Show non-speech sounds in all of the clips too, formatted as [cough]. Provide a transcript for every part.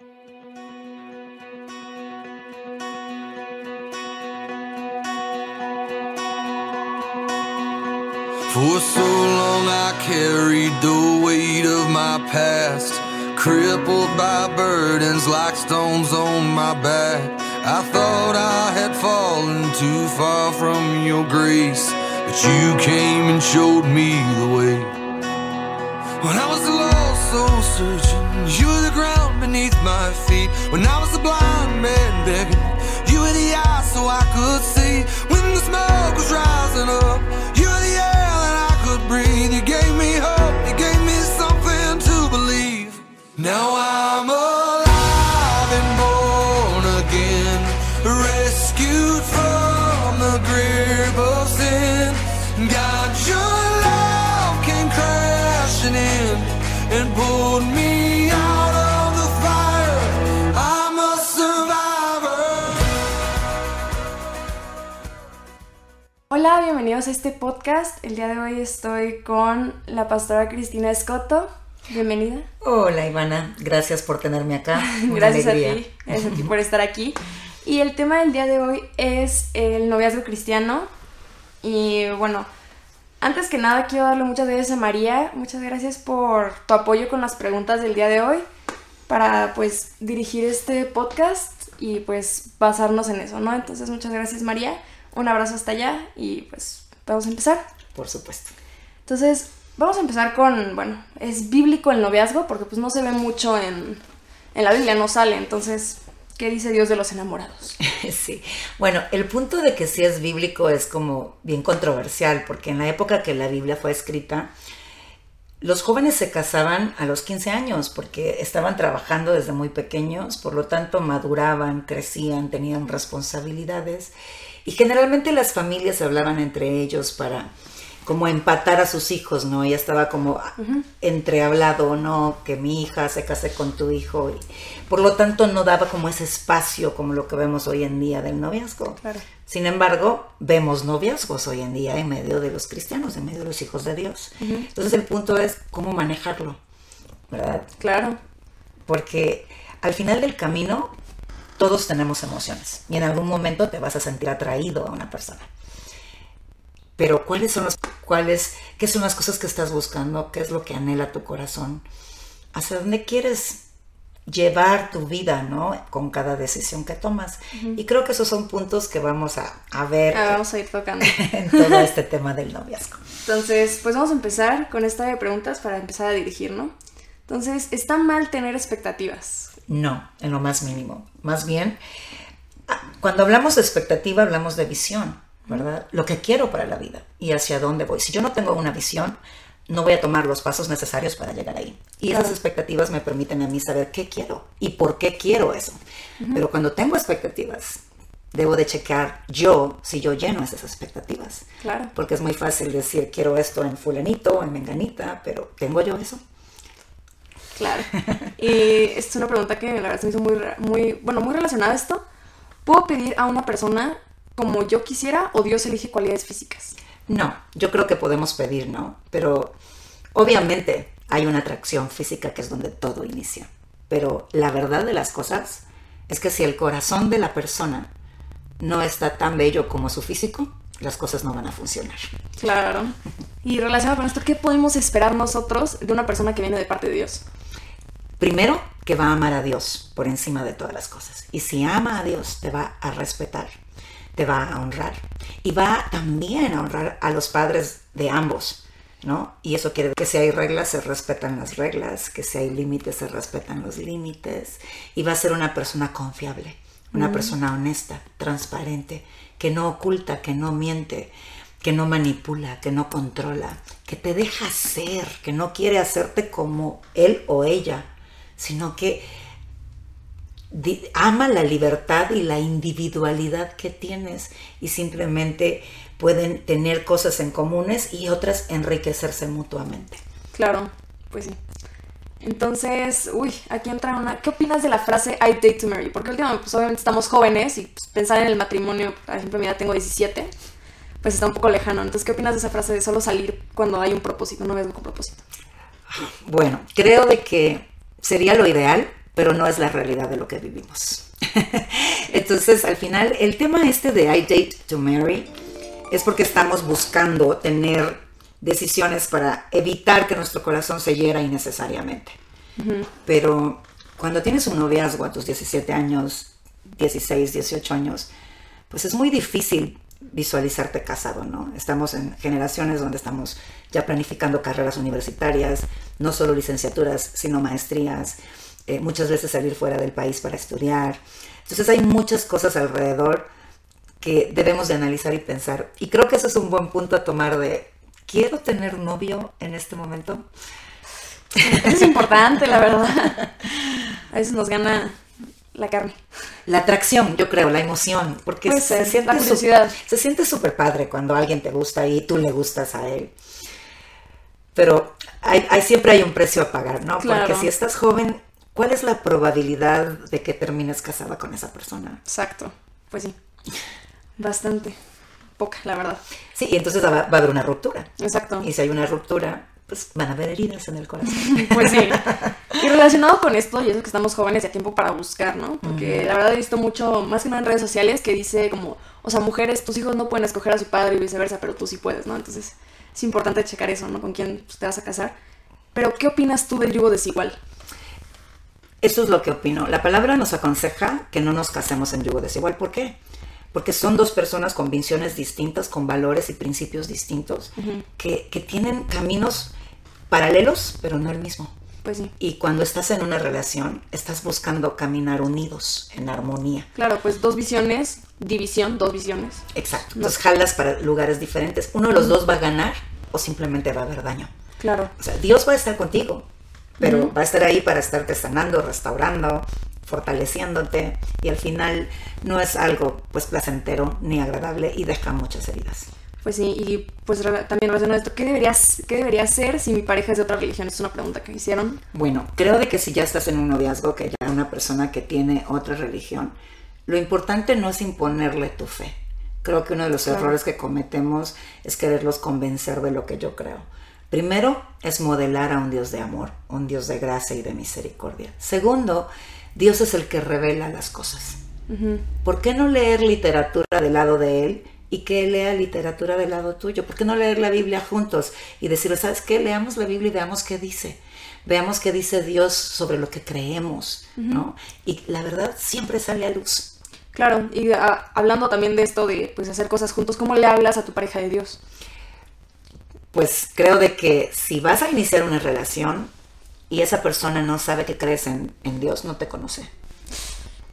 For so long I carried the weight of my past, crippled by burdens like stones on my back. I thought I had fallen too far from your grace, but you came and showed me the way. When I was lost, soul searching, you were the ground beneath my feet. When I was a blind man begging, you were the eye so I could see. When the smoke was rising up, you were the air that I could breathe. You gave me hope, you gave me something to believe. Now I'm alive bienvenidos a este podcast. El día de hoy estoy con la pastora Cristina Escoto. Bienvenida. Hola Ivana, gracias por tenerme acá. [laughs] Una Gracias a ti, gracias a ti [laughs] por estar aquí. Y el tema del día de hoy es el noviazgo cristiano. Y bueno, antes que nada quiero darle muchas gracias a María. Muchas gracias por tu apoyo con las preguntas del día de hoy para pues dirigir este podcast y pues basarnos en eso, ¿no? Entonces muchas gracias María. Un abrazo hasta allá y pues vamos a empezar. Por supuesto. Entonces, vamos a empezar con, bueno, es bíblico el noviazgo porque pues no se ve mucho en, en la Biblia, no sale. Entonces, ¿qué dice Dios de los enamorados? [laughs] Sí. Bueno, el punto de que sí es bíblico es como bien controversial, porque en la época que la Biblia fue escrita, los jóvenes se casaban a los 15 años porque estaban trabajando desde muy pequeños, por lo tanto maduraban, crecían, tenían responsabilidades y generalmente las familias hablaban entre ellos para como empatar a sus hijos, ¿no? Ella estaba como entrehablado, ¿no? Que mi hija se case con tu hijo y por lo tanto no daba como ese espacio como lo que vemos hoy en día del noviazgo. Claro. Sin embargo, vemos noviazgos hoy en día en medio de los cristianos, en medio de los hijos de Dios. Entonces el punto es cómo manejarlo, ¿verdad? Claro, Porque al final del camino todos tenemos emociones y en algún momento te vas a sentir atraído a una persona. Pero ¿cuáles son los cuáles qué son las cosas que estás buscando? ¿Qué es lo que anhela tu corazón? ¿Hacia dónde quieres llevar tu vida, ¿no? Con cada decisión que tomas. Y creo que esos son puntos que vamos a, a ver Ah, vamos a ir tocando. [laughs] en todo este tema del noviazgo. Entonces, pues vamos a empezar con esta de preguntas para empezar a dirigir, ¿no? Entonces, ¿está mal tener expectativas? No, en lo más mínimo. Más bien, ah, cuando hablamos de expectativa, hablamos de visión, ¿verdad? Lo que quiero para la vida y hacia dónde voy. Si yo no tengo una visión, no voy a tomar los pasos necesarios para llegar ahí. Y esas expectativas me permiten a mí saber qué quiero y por qué quiero eso. Pero cuando tengo expectativas, debo de checar yo si yo lleno esas expectativas. Claro. Porque es muy fácil decir quiero esto en fulanito, en menganita, pero ¿tengo yo eso? Claro. Y esta es una pregunta que la verdad se me hizo muy, muy, bueno, muy relacionada a esto. ¿Puedo pedir a una persona como yo quisiera o Dios elige cualidades físicas? No, yo creo que podemos pedir, ¿no? Pero obviamente hay una atracción física que es donde todo inicia. Pero la verdad de las cosas es que si el corazón de la persona no está tan bello como su físico, las cosas no van a funcionar. Claro. Y relacionado con esto, ¿qué podemos esperar nosotros de una persona que viene de parte de Dios? Primero, que va a amar a Dios por encima de todas las cosas. Y si ama a Dios, te va a respetar, te va a honrar. Y va también a honrar a los padres de ambos, ¿no? Y eso quiere decir que si hay reglas, se respetan las reglas, que si hay límites, se respetan los límites. Y va a ser una persona confiable, una persona honesta, transparente, que no oculta, que no miente, que no manipula, que no controla, que te deja ser, que no quiere hacerte como él o ella, sino que ama la libertad y la individualidad que tienes y simplemente pueden tener cosas en comunes y otras enriquecerse mutuamente. Claro, pues sí. Entonces, uy, aquí entra una... ¿Qué opinas de la frase I date to marry? Porque últimamente, pues obviamente estamos jóvenes y pues, pensar en el matrimonio, por ejemplo, mi edad tengo 17, pues está un poco lejano. Entonces, ¿qué opinas de esa frase de solo salir cuando hay un propósito, no ves con propósito? Bueno, creo de que sería lo ideal, pero no es la realidad de lo que vivimos. [laughs] Entonces, al final, el tema este de I date to marry es porque estamos buscando tener decisiones para evitar que nuestro corazón se hiera innecesariamente. Pero cuando tienes un noviazgo a tus 17 años, 16, 18 años, pues es muy difícil visualizarte casado, ¿no? Estamos en generaciones donde estamos ya planificando carreras universitarias, no solo licenciaturas, sino maestrías, eh, muchas veces salir fuera del país para estudiar. Entonces hay muchas cosas alrededor que debemos de analizar y pensar. Y creo que ese es un buen punto a tomar de, ¿quiero tener novio en este momento? Es importante, la verdad. A veces nos gana la carne. La atracción, yo creo, la emoción, porque se, siente se siente súper padre cuando alguien te gusta y tú le gustas a él. Pero hay, siempre hay un precio a pagar, ¿no? Porque si estás joven, ¿cuál es la probabilidad de que termines casada con esa persona? Exacto, pues sí, bastante poca, la verdad. Sí, y entonces va, va a haber una ruptura. Exacto. Y si hay una ruptura, pues van a haber heridas en el corazón. [laughs] Pues sí. Y relacionado con esto, y eso que estamos jóvenes y a tiempo para buscar, ¿no? Porque la verdad he visto mucho, más que nada en redes sociales, que dice como, o sea, mujeres, tus hijos no pueden escoger a su padre y viceversa, pero tú sí puedes, ¿no? Entonces es importante checar eso, ¿no? Con quién te vas a casar. Pero, ¿qué opinas tú del yugo desigual? Eso es lo que opino. La palabra nos aconseja que no nos casemos en yugo desigual. ¿Por qué? Porque son dos personas con visiones distintas, con valores y principios distintos, que, que tienen caminos paralelos, pero no el mismo. Pues sí. Y cuando estás en una relación, estás buscando caminar unidos, en armonía. Claro, pues dos visiones, división, dos visiones. Exacto. Entonces jalas para lugares diferentes. Uno de los dos va a ganar o simplemente va a haber daño. Claro. O sea, Dios va a estar contigo, pero va a estar ahí para estarte sanando, restaurando, fortaleciéndote y al final no es algo pues placentero ni agradable y deja muchas heridas. Pues sí, y pues también relacionado a esto, ¿qué debería, ¿qué debería ser si mi pareja es de otra religión? Es una pregunta que me hicieron. Bueno, creo de que si ya estás en un noviazgo, que ya una persona que tiene otra religión, lo importante no es imponerle tu fe. Creo que uno de los errores que cometemos es quererlos convencer de lo que yo creo. Primero es modelar a un Dios de amor, un Dios de gracia y de misericordia. Segundo, Dios es el que revela las cosas. ¿Por qué no leer literatura del lado de Él y que lea literatura del lado tuyo. ¿Por qué no leer la Biblia juntos y decirle, ¿sabes qué? Leamos la Biblia y veamos qué dice. Veamos qué dice Dios sobre lo que creemos, ¿no? Y la verdad siempre sale a luz. Claro, y ah, hablando también de esto de pues, hacer cosas juntos, ¿cómo le hablas a tu pareja de Dios? Pues creo de que si vas a iniciar una relación y esa persona no sabe que crees en, en Dios, no te conoce.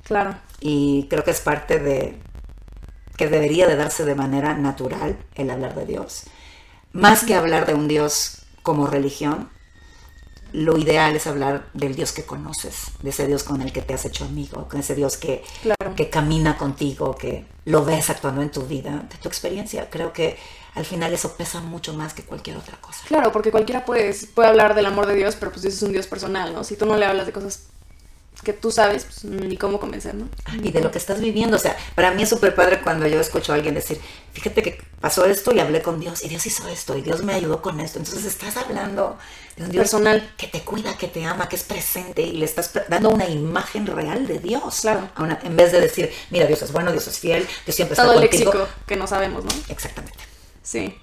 Claro. Y creo que es parte de, que debería de darse de manera natural el hablar de Dios. Más que hablar de un Dios como religión, lo ideal es hablar del Dios que conoces, de ese Dios con el que te has hecho amigo, con ese Dios que, que camina contigo, que lo ves actuando en tu vida, de tu experiencia. Creo que al final eso pesa mucho más que cualquier otra cosa. Claro, porque cualquiera puede, puede hablar del amor de Dios, pero pues Dios es un Dios personal, ¿no? Si tú no le hablas de cosas que tú sabes pues, ni cómo convencer, ¿no? Y de lo que estás viviendo. O sea, para mí es súper padre cuando yo escucho a alguien decir, fíjate que pasó esto y hablé con Dios y Dios hizo esto y Dios me ayudó con esto. Entonces estás hablando de un Dios personal que te cuida, que te ama, que es presente y le estás dando una imagen real de Dios. Claro. en vez de decir, mira, Dios es bueno, Dios es fiel, Dios siempre está Todo el léxico que no sabemos, ¿no? Exactamente. Sí.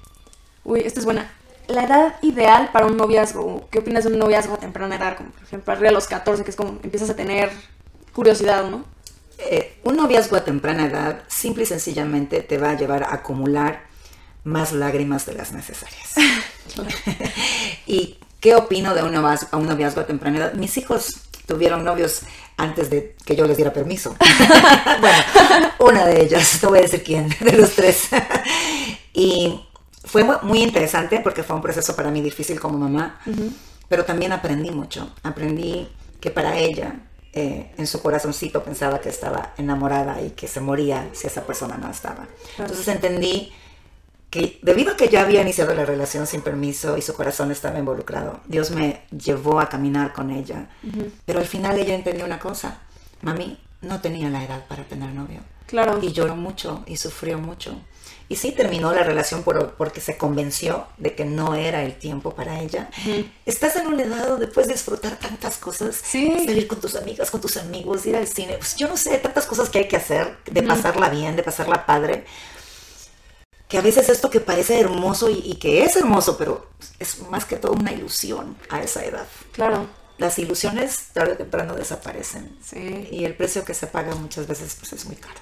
Uy, esta es buena la edad ideal para un noviazgo. ¿Qué opinas de un noviazgo a temprana edad? Como por ejemplo, arriba de los 14, que es como empiezas a tener curiosidad, ¿no? Eh, un noviazgo a temprana edad simple y sencillamente te va a llevar a acumular más lágrimas de las necesarias. [laughs] ¿Y qué opino de un noviazgo, a un noviazgo a temprana edad? Mis hijos tuvieron novios antes de que yo les diera permiso. [laughs] bueno, una de ellas, no voy a decir quién, de los tres. [laughs] y fue muy interesante porque fue un proceso para mí difícil como mamá, pero también aprendí mucho. Aprendí que para ella eh, en su corazoncito pensaba que estaba enamorada y que se moría si esa persona no estaba. Entonces entendí que debido a que ya había iniciado la relación sin permiso y su corazón estaba involucrado, Dios me llevó a caminar con ella. Pero al final ella entendió una cosa, mami, no tenía la edad para tener novio. Claro. Y lloró mucho y sufrió mucho. Y sí terminó la relación por, porque se convenció de que no era el tiempo para ella. Estás en un edad puedes disfrutar tantas cosas. Sí. Salir con tus amigas, con tus amigos, ir al cine. Pues yo no sé, tantas cosas que hay que hacer, de pasarla bien, de pasarla padre. Que a veces esto que parece hermoso y, y que es hermoso, pero es más que todo una ilusión a esa edad. Claro. Las ilusiones tarde o temprano desaparecen. Sí. Y el precio que se paga muchas veces pues, es muy caro.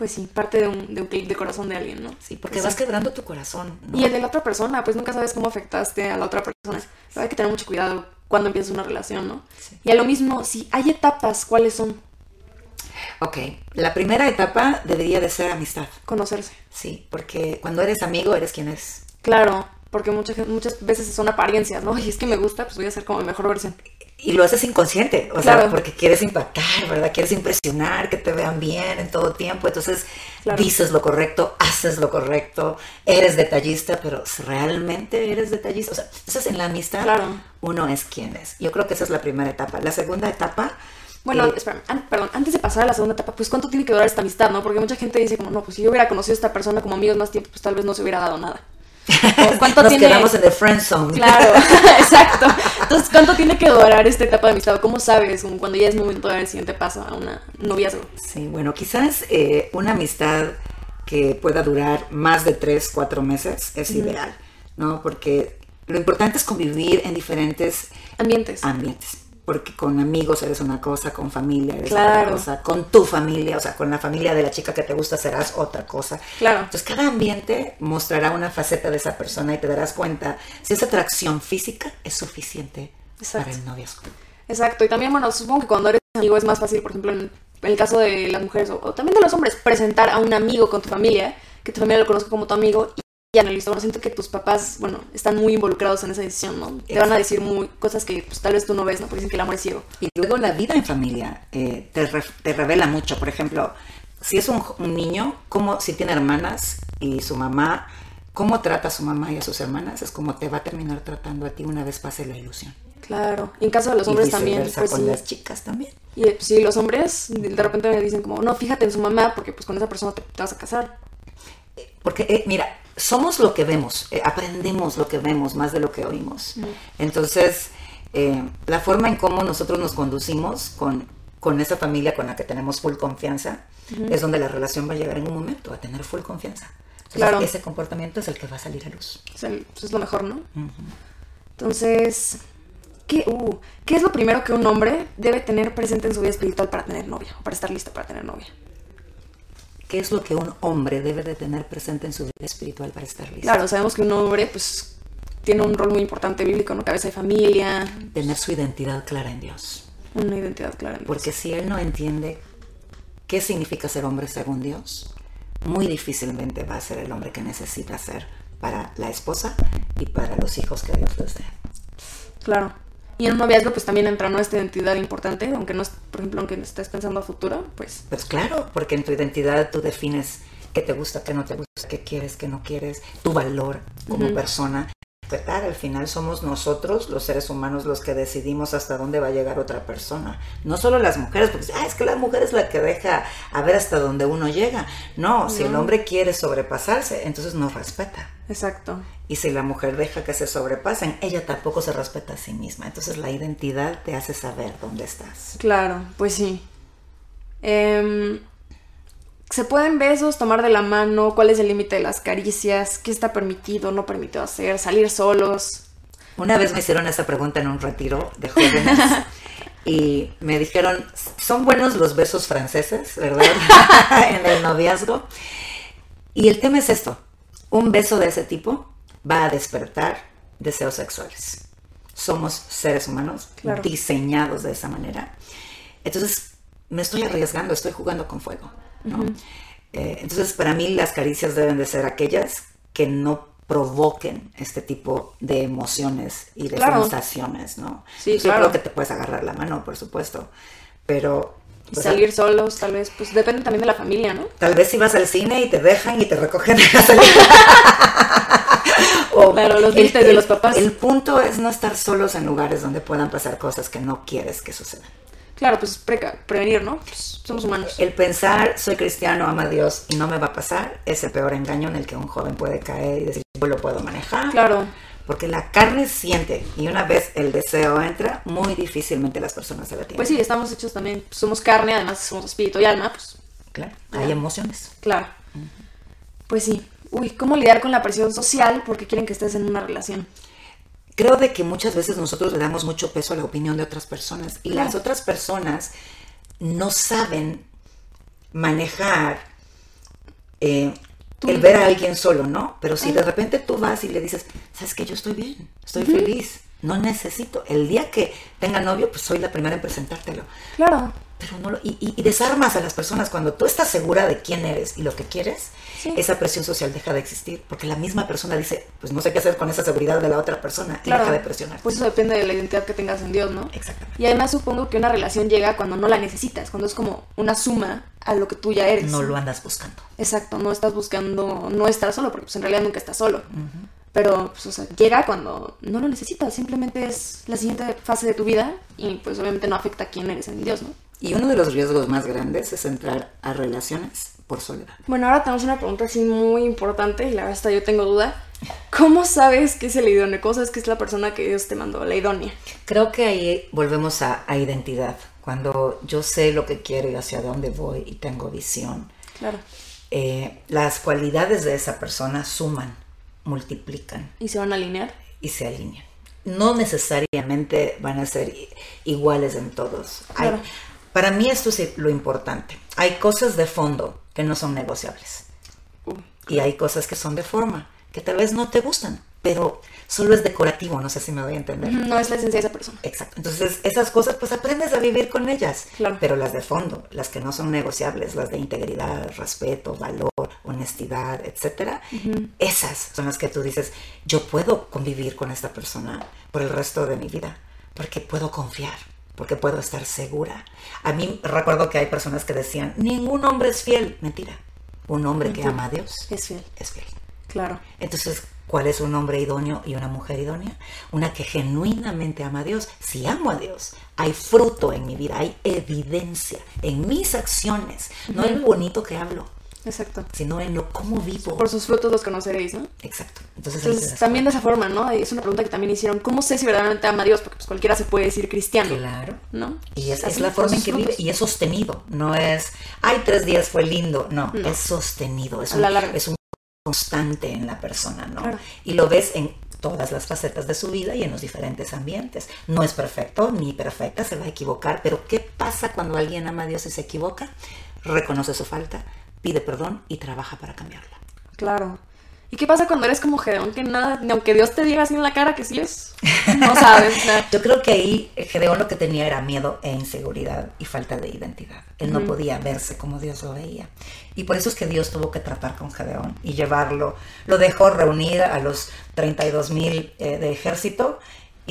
Pues sí, parte de un, de un clic de corazón de alguien, ¿no? Sí, porque vas quebrando tu corazón. ¿no? Y el de la otra persona, pues nunca sabes cómo afectaste a la otra persona. Pero hay que tener mucho cuidado cuando empiezas una relación, ¿no? Sí. Y a lo mismo, si hay etapas, ¿cuáles son? Ok, la primera etapa debería de ser amistad. Conocerse. Sí, porque cuando eres amigo eres quien eres. Claro, porque muchas, muchas veces son apariencias, ¿no? [laughs] Y es que me gusta, pues voy a ser como mi mejor versión. Y lo haces inconsciente, o sea, porque quieres impactar, ¿verdad? Quieres impresionar, que te vean bien en todo tiempo. Entonces Claro. dices lo correcto, haces lo correcto, eres detallista, pero realmente eres detallista. O sea, entonces en la amistad Claro. uno es quien es. Yo creo que esa es la primera etapa. La segunda etapa... Bueno, eh, espérame, an- perdón, antes de pasar a la segunda etapa, pues cuánto tiene que durar esta amistad, ¿no? Porque mucha gente dice como, no, pues si yo hubiera conocido a esta persona como amigos más tiempo, pues tal vez no se hubiera dado nada. [laughs] O, ¿Cuánto nos tiene? quedamos en el friend zone. Claro, [laughs] exacto. Entonces, ¿cuánto tiene que durar esta etapa de amistad? ¿Cómo sabes como cuando ya es momento de dar el siguiente paso a una noviazgo? Sí, bueno, quizás eh, una amistad que pueda durar más de tres, cuatro meses es ideal, ¿no? Porque lo importante es convivir en diferentes Ambientes. ambientes. Porque con amigos eres una cosa, con familia eres Claro. otra cosa, con tu familia, o sea, con la familia de la chica que te gusta serás otra cosa. Claro. Entonces, cada ambiente mostrará una faceta de esa persona y te darás cuenta si esa atracción física es suficiente Exacto. para el noviazgo. Exacto. Y también, bueno, supongo que cuando eres amigo es más fácil, por ejemplo, en, el caso de las mujeres o, o también de los hombres, presentar a un amigo con tu familia, que tu familia lo conozca como tu amigo y ya analizo. Bueno, siento que tus papás, bueno, están muy involucrados en esa decisión, ¿no? Te van a decir muy, cosas que pues, tal vez tú no ves, ¿no? Porque dicen que el amor es ciego. Y luego la vida en familia eh, te, re- te revela mucho. Por ejemplo, si es un, un niño, como si tiene hermanas y su mamá, cómo trata a su mamá y a sus hermanas, es como te va a terminar tratando a ti una vez pase la ilusión. Claro. Y en caso de los y hombres también, pues con sí. las chicas también. Y eh, sí, los hombres de repente me dicen como, no, fíjate en su mamá porque pues con esa persona te, te vas a casar. Porque, eh, mira, somos lo que vemos, eh, aprendemos lo que vemos más de lo que oímos. Entonces, eh, la forma en cómo nosotros nos conducimos con, con esa familia con la que tenemos full confianza es donde la relación va a llegar en un momento a tener full confianza. Entonces, Claro. Ese comportamiento es el que va a salir a luz. Sea, pues es lo mejor, ¿no? Entonces, ¿qué, uh, ¿qué es lo primero que un hombre debe tener presente en su vida espiritual para tener novia? O para estar listo para tener novia. ¿Qué es lo que un hombre debe de tener presente en su vida espiritual para estar listo? Claro, sabemos que un hombre, pues, tiene un rol muy importante bíblico, ¿no? Cabeza de familia, Tener su identidad clara en Dios. una identidad clara. en Dios. Porque si él no entiende qué significa ser hombre según Dios, muy difícilmente va a ser el hombre que necesita ser para la esposa y para los hijos que Dios les dé. Claro. Y en un noviazgo, pues también entra ¿no? esta identidad importante, aunque no, es- por ejemplo, aunque estés pensando a futuro, pues Pues claro, porque en tu identidad tú defines qué te gusta, qué no te gusta, qué quieres, qué no quieres, tu valor como persona. Al final somos nosotros, los seres humanos, los que decidimos hasta dónde va a llegar otra persona. No solo las mujeres, porque ah, es que la mujer es la que deja a ver hasta dónde uno llega. No, si el hombre quiere sobrepasarse, entonces no respeta. exacto. Y si la mujer deja que se sobrepasen, ella tampoco se respeta a sí misma. Entonces la identidad te hace saber dónde estás. Claro, pues sí. Em, ¿Se pueden besos, tomar de la mano? ¿Cuál es el límite de las caricias? ¿Qué está permitido, no permitido hacer? ¿Salir solos? Una vez me hicieron esa pregunta en un retiro de jóvenes [laughs] y me dijeron, son buenos los besos franceses, ¿verdad? [laughs] en el noviazgo. Y el tema es esto, un beso de ese tipo va a despertar deseos sexuales. Somos seres humanos Claro. diseñados de esa manera. Entonces, me estoy arriesgando, estoy jugando con fuego. ¿No? Eh, entonces, para mí las caricias deben de ser aquellas que no provoquen este tipo de emociones y de Claro. sensaciones, ¿no? Sí, Yo claro. creo que te puedes agarrar la mano, por supuesto, pero... Salir solos, tal vez, pues depende también de la familia, ¿no? Tal vez si vas al cine y te dejan y te recogen en la salida. [laughs] O Claro, los límites de los papás. El punto es no estar solos en lugares donde puedan pasar cosas que no quieres que sucedan. Claro, pues preca- prevenir, ¿no? Pues somos humanos. El pensar, soy cristiano, ama a Dios y no me va a pasar, es el peor engaño en el que un joven puede caer y decir, yo lo puedo manejar. Claro. Porque la carne siente y una vez el deseo entra, muy difícilmente las personas se detienen. Pues sí, estamos hechos también, pues, somos carne, además somos espíritu y alma, pues Claro, hay emociones. claro. Pues sí. Uy, ¿cómo lidiar con la presión social porque quieren que estés en una relación? Creo de que muchas veces nosotros le damos mucho peso a la opinión de otras personas y las otras personas no saben manejar eh, el ver a alguien solo, ¿no? Pero si de repente tú vas y le dices, sabes que yo estoy bien, estoy feliz, no necesito. El día que tenga novio, pues soy la primera en presentártelo. Claro. Pero no lo- y, y- y desarmas a las personas cuando tú estás segura de quién eres y lo que quieres, Sí. esa presión social deja de existir, porque la misma persona dice, pues no sé qué hacer con esa seguridad de la otra persona Claro. y deja de presionar. Pues eso depende de la identidad que tengas en Dios, ¿no? Exactamente. Y además supongo que una relación llega cuando no la necesitas, cuando es como una suma a lo que tú ya eres. No lo andas buscando. Exacto, no estás buscando no estar solo, porque pues en realidad nunca estás solo. Pero, pues, o sea, llega cuando no lo necesitas, simplemente es la siguiente fase de tu vida y pues obviamente no afecta a quién eres en Dios, ¿no? Y uno de los riesgos más grandes es entrar a relaciones por soledad. Bueno, ahora tenemos una pregunta así muy importante y la verdad hasta yo tengo duda. ¿Cómo sabes que es el idóneo? ¿Cómo sabes que es la persona que Dios te mandó, la idónea? Creo que ahí volvemos a, a identidad. Cuando yo sé lo que quiero y hacia dónde voy y tengo visión, Claro. eh, las cualidades de esa persona suman, multiplican ¿Y se van a alinear? y se alinean. No necesariamente van a ser iguales en todos. Hay- Claro. Para mí esto es lo importante. Hay cosas de fondo que no son negociables. Uh, Y hay cosas que son de forma, que tal vez no te gustan, pero solo es decorativo, no sé si me voy a entender. no es la esencia de esa persona. Exacto. Entonces, esas cosas, pues aprendes a vivir con ellas. Claro. Pero las de fondo, las que no son negociables, las de integridad, respeto, valor, honestidad, etcétera, esas son las que tú dices, yo puedo convivir con esta persona por el resto de mi vida, porque puedo confiar, porque puedo estar segura. A mí recuerdo que hay personas que decían, ningún hombre es fiel. Mentira. Un hombre que ama a Dios Es fiel. es fiel. Claro. Entonces, ¿cuál es un hombre idóneo y una mujer idónea? Una que genuinamente ama a Dios. Si amo a Dios, hay fruto en mi vida, hay evidencia en mis acciones, no en lo bonito que hablo, Exacto. sino en lo cómo vivo. Por sus frutos los conoceréis, ¿no? Exacto. Entonces, Entonces, también de esa forma, ¿no? Es una pregunta que también hicieron. ¿Cómo sé si verdaderamente ama a Dios? Porque pues cualquiera se puede decir cristiano, Claro. ¿no? Y es, la forma en que vive y es sostenido. No es, ay, tres días fue lindo. No, es sostenido. Es A un, la larga. es un constante en la persona, ¿no? Claro. Y lo ves en todas las facetas de su vida y en los diferentes ambientes. No es perfecto ni perfecta, se va a equivocar, pero ¿qué pasa cuando alguien ama a Dios y se equivoca? Reconoce su falta, pide perdón y trabaja para cambiarla. Claro. ¿Y qué pasa cuando eres como Gedeón? Que nada, aunque Dios te diga así en la cara que sí es, no sabes. sea, [laughs] Yo creo que ahí Gedeón lo que tenía era miedo e inseguridad y falta de identidad. Él no podía verse como Dios lo veía. Y por eso es que Dios tuvo que tratar con Gedeón y llevarlo. Lo dejó reunir a los 32 mil eh, de ejército.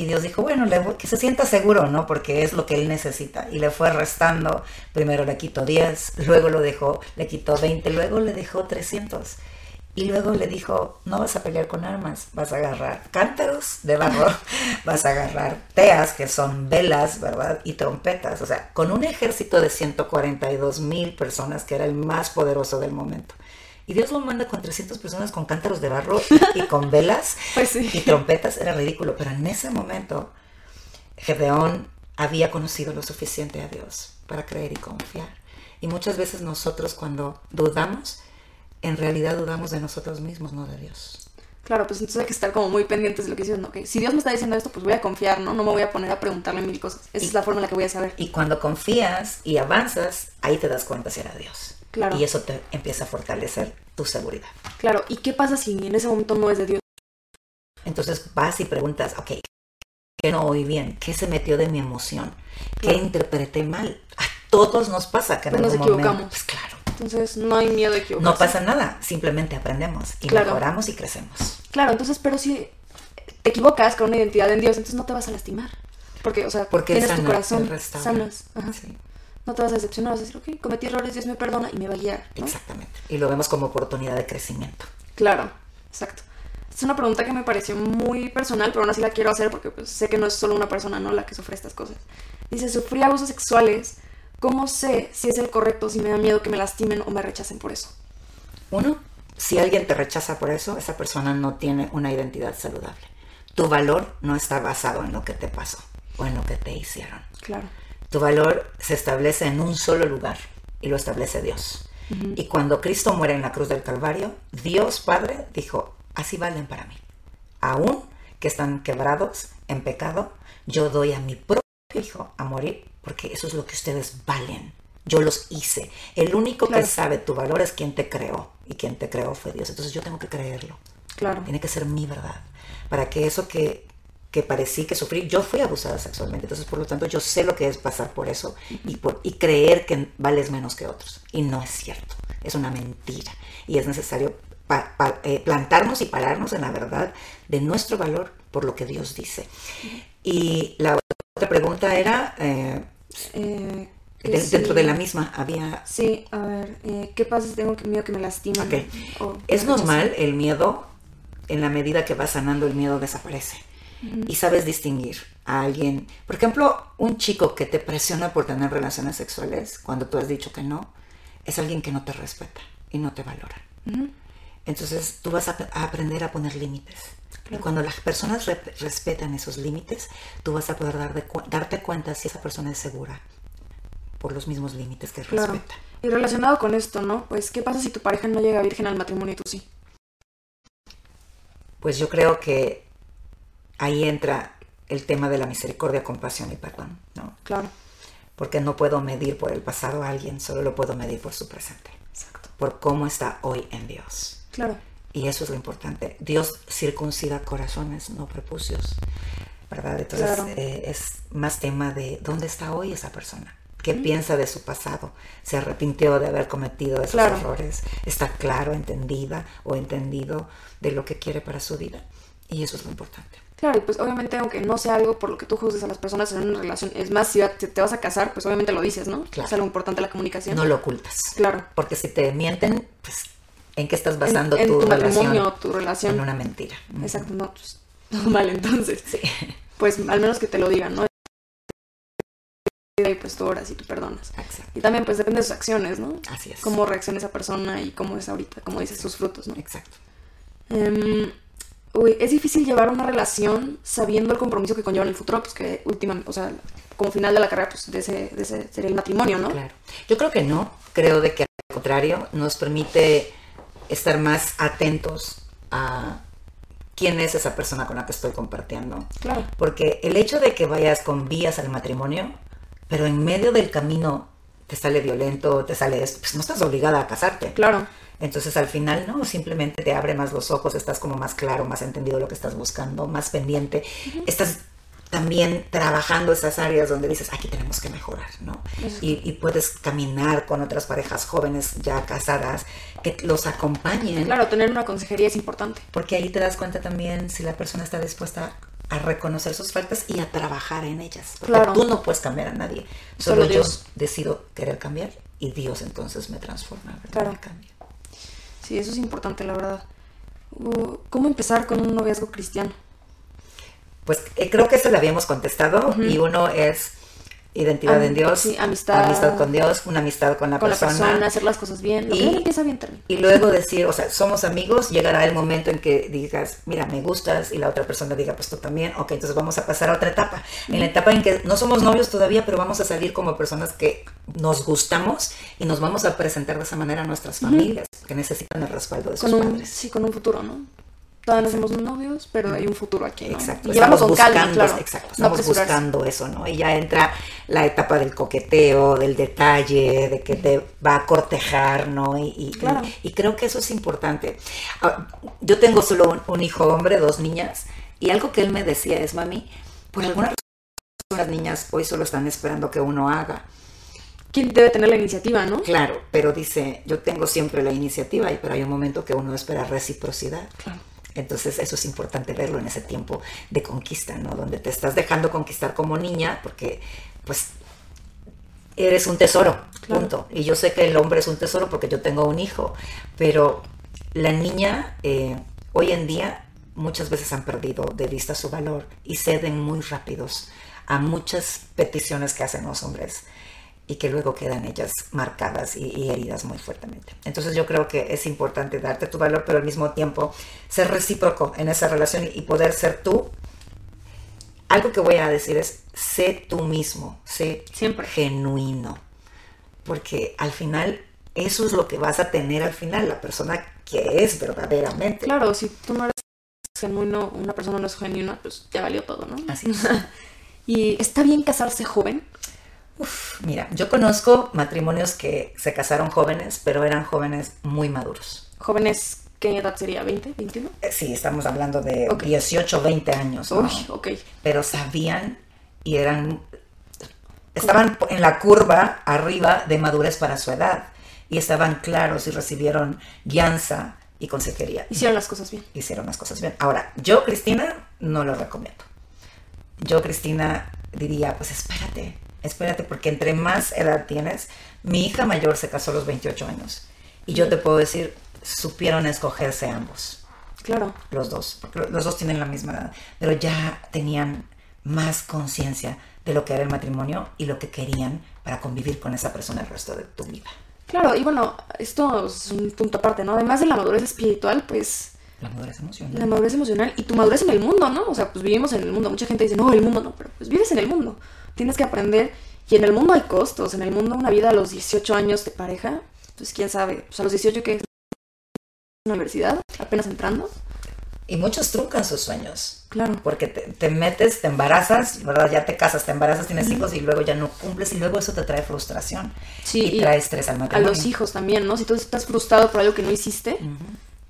Y Dios dijo, bueno, le voy- que se sienta seguro, ¿no? Porque es lo que él necesita. Y le fue restando. Primero le quitó 10, luego lo dejó, le quitó 20, luego le dejó 300. Y luego le dijo, no vas a pelear con armas, vas a agarrar cántaros de barro, [laughs] vas a agarrar teas, que son velas, ¿verdad? Y trompetas. O sea, con un ejército de 142 mil personas, que era el más poderoso del momento. Y Dios lo manda con 300 personas con cántaros de barro y, y con velas [laughs] Pues sí. y trompetas. Era ridículo. Pero en ese momento, Gedeón había conocido lo suficiente a Dios para creer y confiar. Y muchas veces nosotros cuando dudamos, en realidad dudamos de nosotros mismos, no de Dios. claro, pues entonces hay que estar como muy pendientes de lo que dicen. Ok, si Dios me está diciendo esto, pues voy a confiar, ¿no? No me voy a poner a preguntarle mil cosas. Esa es la forma en la que voy a saber. Y cuando confías y avanzas, ahí te das cuenta si era Dios. Claro. Y eso te empieza a fortalecer tu seguridad. Claro, ¿y qué pasa si en ese momento no es de Dios? Entonces vas y preguntas, ok, ¿qué no oí bien? ¿Qué se metió de mi emoción? ¿Qué Claro. interpreté mal? A todos nos pasa que en Pues nos equivocamos. momento... Pues claro. Entonces no hay miedo de equivocarse. No pasa nada, simplemente aprendemos y Claro. mejoramos y crecemos. Claro, entonces, pero si te equivocas con una identidad en Dios, entonces no te vas a lastimar. Porque, o sea, Porque tienes sana, tu corazón, sanas. Ajá. Sí, No te vas a decepcionar, vas a decir, ok, cometí errores, Dios me perdona y me va a guiar. ¿no? exactamente. Y lo vemos como oportunidad de crecimiento. Claro, exacto. Es una pregunta que me pareció muy personal, pero aún así la quiero hacer porque pues, sé que no es solo una persona, ¿no? La que sufre estas cosas. Dice, sufrí abusos sexuales. ¿Cómo sé si es el correcto, si me da miedo que me lastimen o me rechacen por eso? Uno, si alguien te rechaza por eso, esa persona no tiene una identidad saludable. Tu valor no está basado en lo que te pasó o en lo que te hicieron. Claro. Tu valor se establece en un solo lugar y lo establece Dios. Y cuando Cristo muere en la cruz del Calvario, Dios Padre dijo, así valen para mí. Aún que están quebrados en pecado, yo doy a mi propio hijo a morir porque eso es lo que ustedes valen. Yo los hice. El único que sabe tu valor es quien te creó y quien te creó fue Dios. Entonces yo tengo que creerlo. Claro. Tiene que ser mi verdad. Para que eso que, que parecí que sufrí, yo fui abusada sexualmente. Entonces, por lo tanto, yo sé lo que es pasar por eso y, por, y creer que vales menos que otros. Y no es cierto. Es una mentira. Y es necesario eh, plantarnos y pararnos en la verdad de nuestro valor por lo que Dios dice. Y la otra pregunta era, eh, Eh, dentro de la misma, había... Sí, a ver, eh, ¿qué pasa si tengo miedo que me lastimen? Ok. O- Es normal el miedo, en la medida que va sanando el miedo desaparece. Y sabes distinguir a alguien, por ejemplo, un chico que te presiona por tener relaciones sexuales cuando tú has dicho que no, es alguien que no te respeta y no te valora. Entonces tú vas a, a aprender a poner límites. Y cuando las personas re- respetan esos límites, tú vas a poder dar de cu- darte cuenta si esa persona es segura por los mismos límites que Claro. respeta. Y relacionado con esto, ¿no? Pues, ¿qué pasa si tu pareja no llega virgen al matrimonio y tú sí? Pues yo creo que ahí entra el tema de la misericordia, compasión y perdón, ¿no? Claro, Porque no puedo medir por el pasado a alguien, solo lo puedo medir por su presente, exacto. por cómo está hoy en Dios. Claro, Y eso es lo importante. Dios circuncida corazones, no prepucios, ¿verdad? Entonces Claro. eh, es más tema de dónde está hoy esa persona. ¿Qué piensa de su pasado? ¿Se arrepintió de haber cometido esos Claro. errores? ¿Está claro, entendida o entendido de lo que quiere para su vida? Y eso es lo importante. Claro, y pues obviamente aunque no sea algo por lo que tú juzgues a las personas en una relación, es más, si te, vas a casar, pues obviamente lo dices, ¿no? Claro. Es algo importante la comunicación. No lo ocultas. Claro. Porque si te mienten, pues, ¿en qué estás basando en, tu, tu relación? tu relación. En una mentira. Exacto, no, pues, todo [laughs] mal entonces. Sí, Pues al menos que te lo digan, ¿no? Y pues tú oras y tú perdonas. exacto. Y también pues depende de sus acciones, ¿no? Así es. Cómo reacciona esa persona y cómo es ahorita, como dices, sus frutos, ¿no? Exacto. Em, uy, es difícil llevar una relación sabiendo el compromiso que conlleva en el futuro, pues que últimamente, o sea, como final de la carrera, pues de ese, de ese sería el matrimonio, ¿no? Claro. Yo creo que no. Creo de que al contrario nos permite estar más atentos a quién es esa persona con la que estoy compartiendo. Claro. Porque el hecho de que vayas con vías al matrimonio, pero en medio del camino te sale violento, te sale esto, pues no estás obligada a casarte. Claro. Entonces al final no, simplemente te abre más los ojos, estás como más claro, más entendido lo que estás buscando, más pendiente. Estás también trabajando esas áreas donde dices, aquí tenemos que mejorar, ¿no? Y, y puedes caminar con otras parejas jóvenes ya casadas que los acompañen, Claro, tener una consejería es importante. porque ahí te das cuenta también si la persona está dispuesta a reconocer sus faltas y a trabajar en ellas. Porque Claro. tú no puedes cambiar a nadie, solo, Solo yo Dios. decido querer cambiar y Dios entonces me transforma, ¿verdad? Claro. Me cambia. Sí, eso es importante, la verdad. ¿Cómo empezar con un noviazgo cristiano? Pues eh, creo que eso lo habíamos contestado y uno es identidad Am- en Dios, sí, amistad. amistad con Dios, una amistad con la, Con la persona, hacer las cosas bien. Lo Y- que bien empieza bien termina. y luego decir, o sea, somos amigos, llegará el momento en que digas, mira, me gustas y la otra persona diga, pues tú también, ok, entonces vamos a pasar a otra etapa. En la etapa en que no somos novios todavía, pero vamos a salir como personas que nos gustamos y nos vamos a presentar de esa manera a nuestras familias, que necesitan el respaldo de sus Con un, padres. sí, con un futuro, ¿no? Todavía no somos novios, pero hay un futuro aquí, ¿no? Exacto, Y llevarlo estamos calma, buscando, claro. exacto, No estamos apresurarse. buscando eso, ¿no? Y ya entra la etapa del coqueteo, del detalle, de que te va a cortejar, ¿no? Y, y- Claro. y- y creo que eso es importante. Ah, Yo tengo solo un, un hijo hombre, dos niñas, y algo que él me decía es, mami, por alguna razón las niñas hoy solo están esperando que uno haga. ¿Quién debe tener la iniciativa, no? Claro, pero dice, yo tengo siempre la iniciativa, y pero hay un momento que uno espera reciprocidad. Claro. Entonces eso es importante verlo en ese tiempo de conquista, ¿no? Donde te estás dejando conquistar como niña porque pues eres un tesoro, Claro. punto. Y yo sé que el hombre es un tesoro porque yo tengo un hijo, pero la niña eh, hoy en día muchas veces han perdido de vista su valor y ceden muy rápidos a muchas peticiones que hacen los hombres y que luego quedan ellas marcadas y, heridas muy fuertemente. Entonces yo creo que es importante darte tu valor, pero al mismo tiempo ser recíproco en esa relación y poder ser tú. Algo que voy a decir es, sé tú mismo, sé Siempre. genuino, porque al final eso es lo que vas a tener al final, la persona que es verdaderamente. Claro, si tú no eres genuino, una persona no es genuina, pues ya valió todo, ¿no? Así es. [laughs] ¿Y está bien casarse joven? Mira, yo conozco matrimonios que se casaron jóvenes, pero eran jóvenes muy maduros. ¿Jóvenes qué edad sería? ¿20, 21? Eh, sí, estamos hablando de 18, 20 años. Uy, ok. Pero sabían y eran... Estaban en la curva arriba de madurez para su edad y estaban claros y recibieron guianza y consejería. Hicieron las cosas bien. Hicieron las cosas bien. Ahora, yo, Cristina, no lo recomiendo. Yo, Cristina, diría, pues espérate, espérate, porque entre más edad tienes, mi hija mayor se casó a los 28 años. Y yo te puedo decir, supieron escogerse ambos. Claro. Los dos, porque los dos tienen la misma edad, pero ya tenían más conciencia de lo que era el matrimonio y lo que querían para convivir con esa persona el resto de tu vida. Claro, y bueno, esto es un punto aparte, ¿no? Además de la madurez espiritual, pues... La madurez emocional. La madurez emocional y tu madurez en el mundo, ¿no? O sea, pues vivimos en el mundo. Mucha gente dice, no, el mundo no, pero pues vives en el mundo. Tienes que aprender. Y en el mundo hay costos. En el mundo una vida a los 18 años de pareja, pues quién sabe. Pues a los 18 que es universidad, apenas entrando. Y muchos truncan sus sueños. Claro. Porque te, metes, te embarazas, ¿verdad? Ya te casas, te embarazas, tienes hijos y luego ya no cumples y luego eso te trae frustración. Sí. Y, trae estrés al matrimonio. A los hijos también, ¿no? Si tú estás frustrado por algo que no hiciste,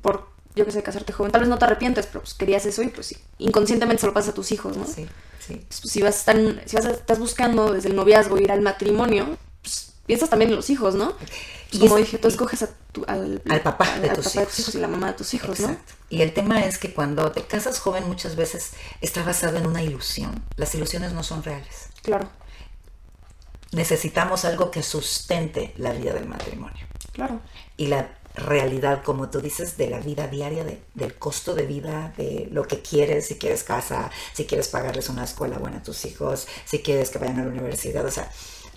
por, yo que sé, casarte joven, tal vez no te arrepientes, pero pues querías eso y pues sí, inconscientemente se lo pasas a tus hijos, ¿no? Sí, sí. Pues, si vas a estar, si vas a, estás buscando desde el noviazgo ir al matrimonio, pues piensas también en los hijos, ¿no? y como dije, tú escoges al, papá, de, tus hijos. y la mamá de tus hijos, ¿no? Y el tema es que cuando te casas joven muchas veces está basado en una ilusión. Las ilusiones no son reales. Claro. Necesitamos algo que sustente la vida del matrimonio. Claro. Y la realidad, como tú dices, de la vida diaria, del costo de vida, de lo que quieres, si quieres casa, si quieres pagarles una escuela buena a tus hijos, si quieres que vayan a la universidad, o sea,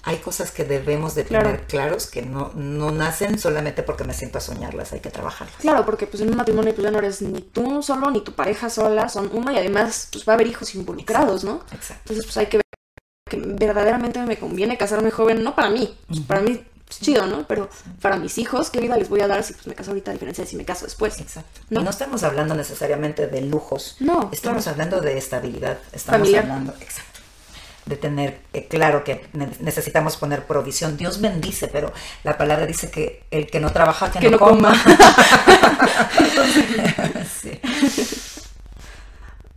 hay cosas que debemos de tener claros que no, no nacen solamente porque me siento a soñarlas, hay que trabajarlas. Claro, porque pues en un matrimonio pues ya no eres ni tú solo ni tu pareja sola, son una y además pues va a haber hijos involucrados, ¿no? Exacto. Entonces pues hay que ver que verdaderamente me conviene casarme joven, no para mí, pues, para mí es chido, ¿no? Pero para mis hijos, ¿qué vida les voy a dar si pues me caso ahorita a diferencia de si me caso después? Exacto. ¿no? Y no estamos hablando necesariamente de lujos. No. Estamos hablando de estabilidad. Estamos hablando, exacto de tener eh, claro que necesitamos poner provisión. Dios bendice, pero la palabra dice que el que no trabaja, que, no, coma. [laughs]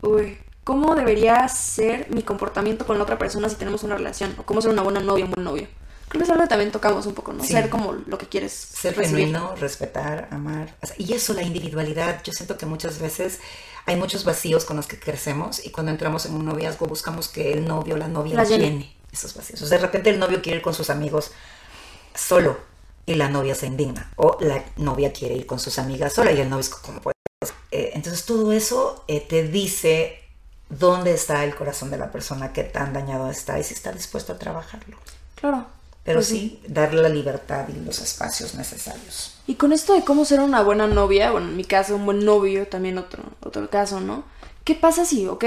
Uy, ¿cómo debería ser mi comportamiento con la otra persona si tenemos una relación? ¿O cómo ser una buena novia, un buen novio? Creo que es algo que también tocamos un poco, ¿no? Ser como lo que quieres. Ser genuino, respetar, amar. Y eso, la individualidad. Yo siento que muchas veces hay muchos vacíos con los que crecemos y cuando entramos en un noviazgo buscamos que el novio o la novia llene esos vacíos. de repente el novio quiere ir con sus amigos solo y la novia se indigna. O la novia quiere ir con sus amigas sola y el novio es como puede. Eh, entonces todo eso eh, te dice dónde está el corazón de la persona, qué tan dañado está y si está dispuesto a trabajarlo. Claro. Pero pues sí, darle la libertad y los espacios necesarios. Y con esto de cómo ser una buena novia, bueno, en mi caso, un buen novio, también otro, otro caso, ¿no? ¿Qué pasa si, ok,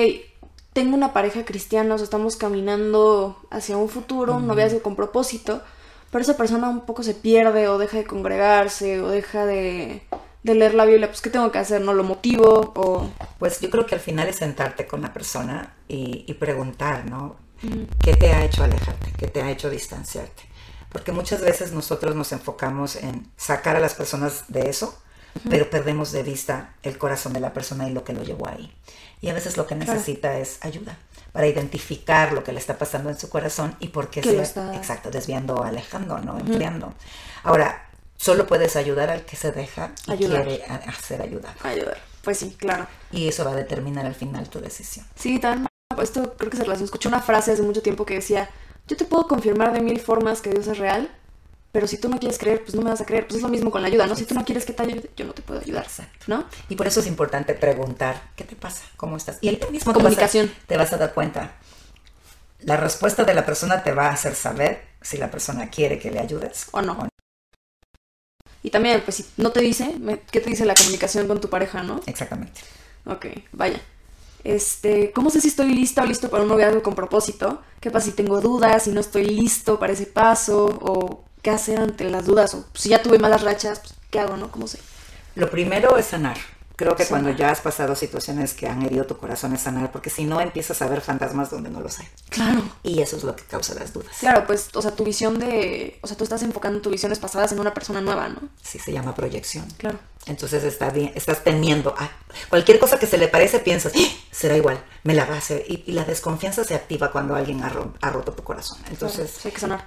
tengo una pareja cristiana, o sea, estamos caminando hacia un futuro, un noviazgo con propósito, pero esa persona un poco se pierde o deja de congregarse o deja de, leer la Biblia, pues ¿qué tengo que hacer? ¿No lo motivo? O... Pues yo creo que al final es sentarte con la persona y, y preguntar, ¿no? ¿Qué te ha hecho alejarte? ¿Qué te ha hecho distanciarte? Porque muchas veces nosotros nos enfocamos en sacar a las personas de eso, pero perdemos de vista el corazón de la persona y lo que lo llevó ahí. Y a veces lo que necesita es ayuda para identificar lo que le está pasando en su corazón y por qué se está exacto desviando, alejando, no enfriando. Ahora, solo puedes ayudar al que se deja y quiere hacer ayuda. Ayudar. Pues sí, claro. Y eso va a determinar al final tu decisión. Sí, tan esto creo que se relaciona. Escuché una frase hace mucho tiempo que decía, yo te puedo confirmar de mil formas que Dios es real, pero si tú no quieres creer, pues no me vas a creer. Pues es lo mismo con la ayuda, ¿no? Si tú no quieres que te ayude, yo no te puedo ayudar, ¿no? Y por eso es importante preguntar, ¿qué te pasa? ¿Cómo estás? Y ahí mismo Comunicación. Te vas, a, dar cuenta la respuesta de la persona te va a hacer saber si la persona quiere que le ayudes o no. Y también, pues si no te dice, ¿qué te dice la comunicación con tu pareja, no? Exactamente. Ok, vaya. Este, ¿cómo sé si estoy lista o listo para un noviazgo con propósito? ¿Qué pasa si tengo dudas, si no estoy listo para ese paso? ¿O qué hacer ante las dudas? O si ya tuve malas rachas, pues, ¿qué hago, no? ¿Cómo sé? Lo primero es sanar. Creo que cuando ya has pasado situaciones que han herido tu corazón es sanar, porque si no empiezas a ver fantasmas donde no los hay. Claro. Y eso es lo que causa las dudas. Claro, pues, o sea, tu visión de, o sea, tú estás enfocando tus visiones pasadas en una persona nueva, ¿no? Sí, se llama proyección. Claro. Entonces está bien, estás teniendo, a cualquier cosa que se le parece piensas, ¡Ah! será igual, me la va a hacer. Y, la desconfianza se activa cuando alguien ha, roto tu corazón. Entonces... hay que sanar.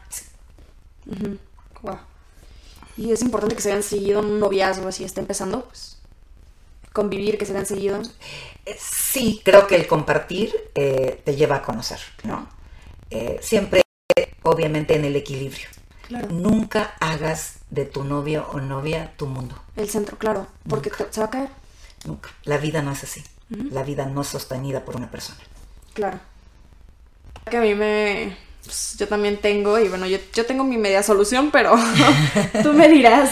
Y es importante que se hayan seguido un noviazgo así, está empezando, pues convivir, que se han seguido? Eh, sí, creo que el compartir eh, te lleva a conocer, ¿no? Eh, siempre, obviamente, en el equilibrio. Claro. Nunca hagas de tu novio o novia tu mundo. El centro, claro, porque se va a caer. Nunca. La vida no es así. La vida no es sostenida por una persona. Claro. Que a mí me, pues, yo también tengo, y bueno, yo, yo tengo mi media solución, pero [laughs] tú me dirás,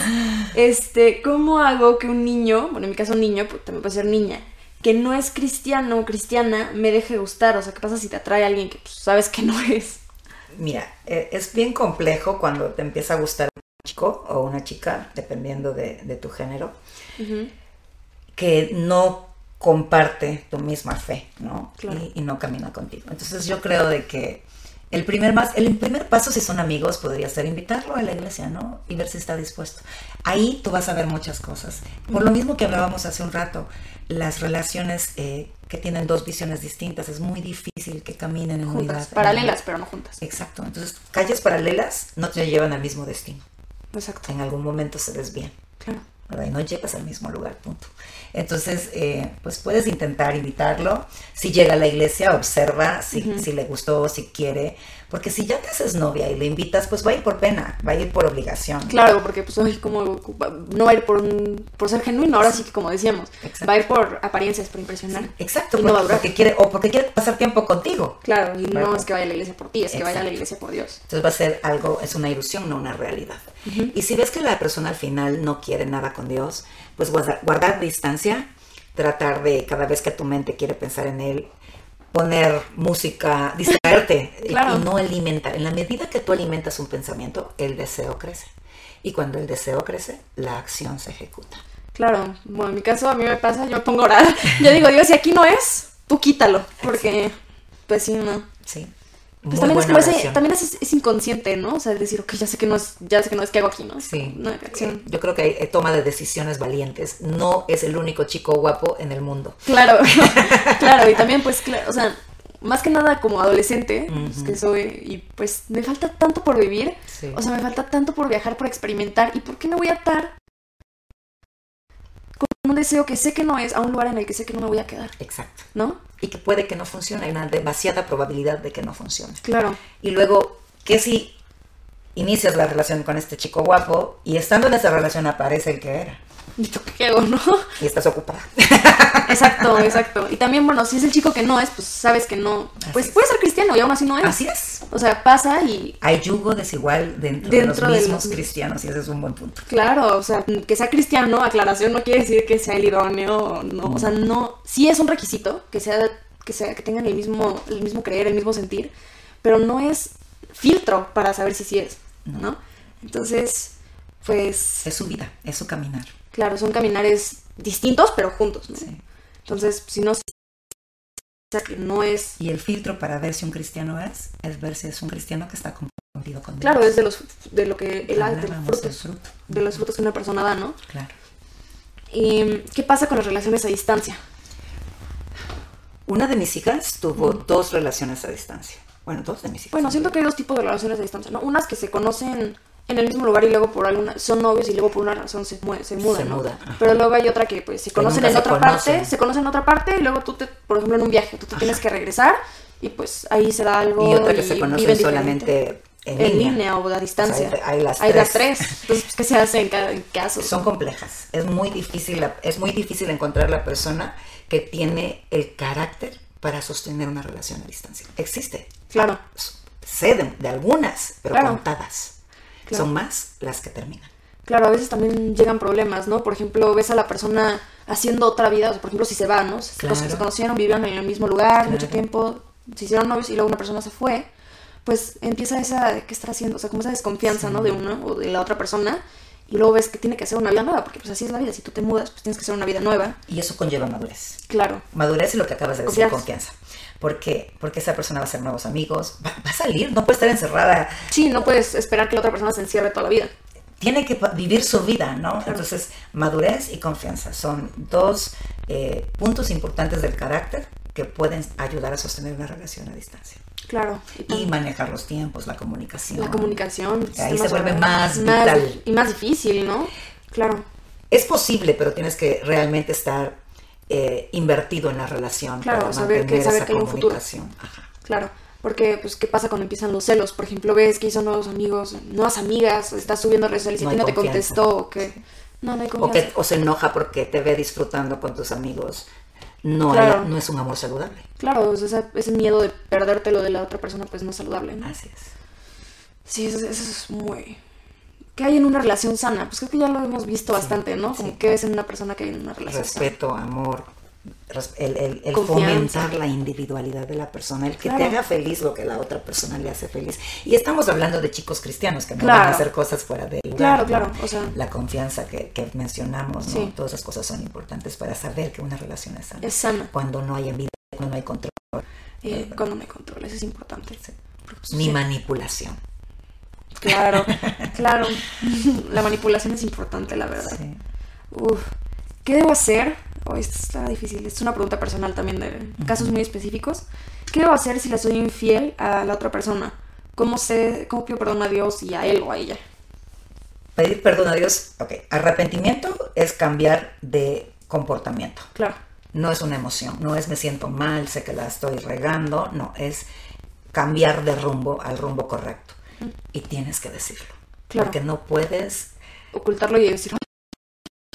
este, ¿cómo hago que un niño, bueno, en mi caso un niño, pues, también puede ser niña, que no es cristiano o cristiana, me deje gustar? O sea, ¿qué pasa si te atrae a alguien que pues, sabes que no es? Mira, eh, es bien complejo cuando te empieza a gustar un chico o una chica, dependiendo de, tu género, que no comparte tu misma fe, ¿no? Y, y, no camina contigo. Entonces yo creo de que el primer, más, el primer paso, si son amigos, podría ser invitarlo a la iglesia, ¿no? Y ver si está dispuesto. Ahí tú vas a ver muchas cosas. Por lo mismo que hablábamos hace un rato, las relaciones eh, que tienen dos visiones distintas, es muy difícil que caminen en unidad. Paralelas, pero no juntas. Exacto. Entonces, calles paralelas no te llevan al mismo destino. Exacto. En algún momento se desvían. Claro. Y no llegas al mismo lugar, punto. Entonces, eh, pues puedes intentar invitarlo. Si llega a la iglesia, observa si, si le gustó, si quiere. Porque si ya te haces novia y le invitas, pues va a ir por pena, va a ir por obligación. Claro, porque pues hoy como no va a ir por, por ser genuino, ahora sí que como decíamos, va a ir por apariencias, por impresionar. exacto, no va a porque quiere, o porque quiere pasar tiempo contigo. Claro, y no es que vaya a la iglesia por ti, es que vaya a la iglesia por Dios. Entonces va a ser algo, es una ilusión, no una realidad. Y si ves que la persona al final no quiere nada con Dios, pues guardar distancia, tratar de cada vez que tu mente quiere pensar en él, poner música, distraerte y no alimentar. En la medida que tú alimentas un pensamiento, el deseo crece. Y cuando el deseo crece, la acción se ejecuta. Claro, bueno, en mi caso a mí me pasa, yo me pongo a orar. [laughs] Yo digo, Dios, si aquí no es, tú quítalo, porque pues sí, no. Sí. Pues también, es, como ese, también es, inconsciente, ¿no? O sea, decir, ok, ya sé que no es, ya sé que no es que hago aquí, ¿no? Sí. Yo creo que hay toma de decisiones valientes. No es el único chico guapo en el mundo. Claro, [laughs] [laughs] claro, y también pues, claro, o sea, más que nada como adolescente, pues, que soy, y pues me falta tanto por vivir, o sea, me falta tanto por viajar, por experimentar, ¿y por qué me voy a atar un deseo que sé que no es a un lugar en el que sé que no me voy a quedar? Exacto. ¿No? y que puede que no funcione, hay una demasiada probabilidad de que no funcione. Claro. Y luego, ¿qué si inicias la relación con este chico guapo y estando en esa relación aparece el que era? [laughs] ¿Y tú qué hago, no? Y estás ocupada. Exacto, exacto. Y también, bueno, si es el chico que no es, pues sabes que no. pues puede ser cristiano y aún así no es. Así es. O sea, pasa y. Hay yugo desigual dentro, de los mismos cristianos y ese es un buen punto. Claro, o sea, que sea cristiano, aclaración, no quiere decir que sea el idóneo, no. O sea, no. Sí es un requisito que sea, que sea, que tengan el mismo, el mismo creer, el mismo sentir, pero no es filtro para saber si sí es, ¿no? Entonces, pues. Es su vida, es su caminar. Claro, son caminares distintos, pero juntos, ¿no? Entonces, si no que no es... Y el filtro para ver si un cristiano es, es ver si es un cristiano que está comprometido con Dios. Claro, es de, los, de lo que el de frutos, de los frutos que una persona da, ¿no? Claro. ¿Y qué pasa con las relaciones a distancia? Una de mis hijas tuvo dos relaciones a distancia. Bueno, dos de mis hijas. Bueno, siento que hay dos tipos de relaciones a distancia, ¿no? Unas que se conocen en el mismo lugar y luego por alguna son novios y luego por una razón se, mudan, se mudan, ¿no? Pero luego hay otra que pues se conocen en otra parte, se conocen en otra parte y luego tú te, por ejemplo en un viaje, tú te tienes que regresar y pues ahí se da algo y otra que se conocen solamente en, línea. o a distancia. hay, las, hay tres. las, tres. Entonces, pues, ¿qué se hace en cada caso? Son complejas. Es muy difícil, es muy difícil encontrar la persona que tiene el carácter para sostener una relación a distancia. Existe. Claro. Sé de, de algunas, pero Claro. contadas. Claro. Son más las que terminan. Claro, a veces también llegan problemas, ¿no? Por ejemplo, ves a la persona haciendo otra vida, o sea, por ejemplo, si se van, ¿no? Claro. Los que se conocieron, vivieron en el mismo lugar Claro. mucho tiempo, se hicieron novios y luego una persona se fue, pues empieza esa, ¿qué está haciendo? O sea, como esa desconfianza, ¿no? De una o de la otra persona, y luego ves que tiene que hacer una vida nueva, porque pues así es la vida, si tú te mudas, pues tienes que hacer una vida nueva. Y eso conlleva madurez. Claro, Madurez es lo que acabas de decir, Confianza. confianza. ¿Por qué? Porque esa persona va a hacer nuevos amigos, va, va a salir, no puede estar encerrada, sí, no puedes esperar que la otra persona se encierre toda la vida. tiene que vivir su vida, ¿no? Entonces, madurez y confianza son dos eh, puntos importantes del carácter que pueden ayudar a sostener una relación a distancia. Claro. Y, manejar los tiempos, la comunicación. la comunicación. Ahí se vuelve más vital. Y más difícil, ¿no? Claro. Es posible, pero tienes que realmente estar eh, invertido en la relación Claro, para saber que- saber esa que hay un futuro. Ajá. Claro, porque pues qué pasa cuando empiezan los celos, por ejemplo, ves que hizo nuevos amigos, nuevas amigas, estás subiendo redes sociales y No te contestó o que no, no hay O, que, o se enoja porque te ve disfrutando con tus amigos. No, Claro. hay- no es un amor saludable. Claro, ese miedo de perderte lo de la otra persona pues no es saludable, ¿no? Así es. Sí, eso, eso es muy... ¿Qué hay en una relación sana? Pues creo que ya lo hemos visto bastante, ¿no? Como sí. que ves en una persona que hay en una relación sana. Respeto, amor, el, el- fomentar la individualidad de la persona, el que te haga feliz lo que la otra persona le hace feliz. Y estamos hablando de chicos cristianos que no Claro. van a hacer cosas fuera de lugar. Claro, ¿no? claro, o sea- La confianza que, que mencionamos, ¿no? Sí. Todas esas cosas son importantes para saber que una relación es sana. Es sana. Cuando no hay envidia, cuando no hay control, Eh, cuando me controles es importante. Porque, pues, ni sí. manipulación. Claro, [laughs] claro. La manipulación es importante, la verdad. Sí. Uf, ¿qué debo hacer? Oh, esto está difícil. Es una pregunta personal también de casos muy específicos. ¿Qué debo hacer si le soy infiel a la otra persona? ¿Cómo sé, cómo pido perdón a Dios y a él o a ella? Pedir perdón a Dios, ok. Arrepentimiento es cambiar de comportamiento. Claro, No es una emoción, no es me siento mal, sé que la estoy regando, no, es cambiar de rumbo al rumbo correcto. Y tienes que decirlo. Claro. Porque no puedes ocultarlo y decir,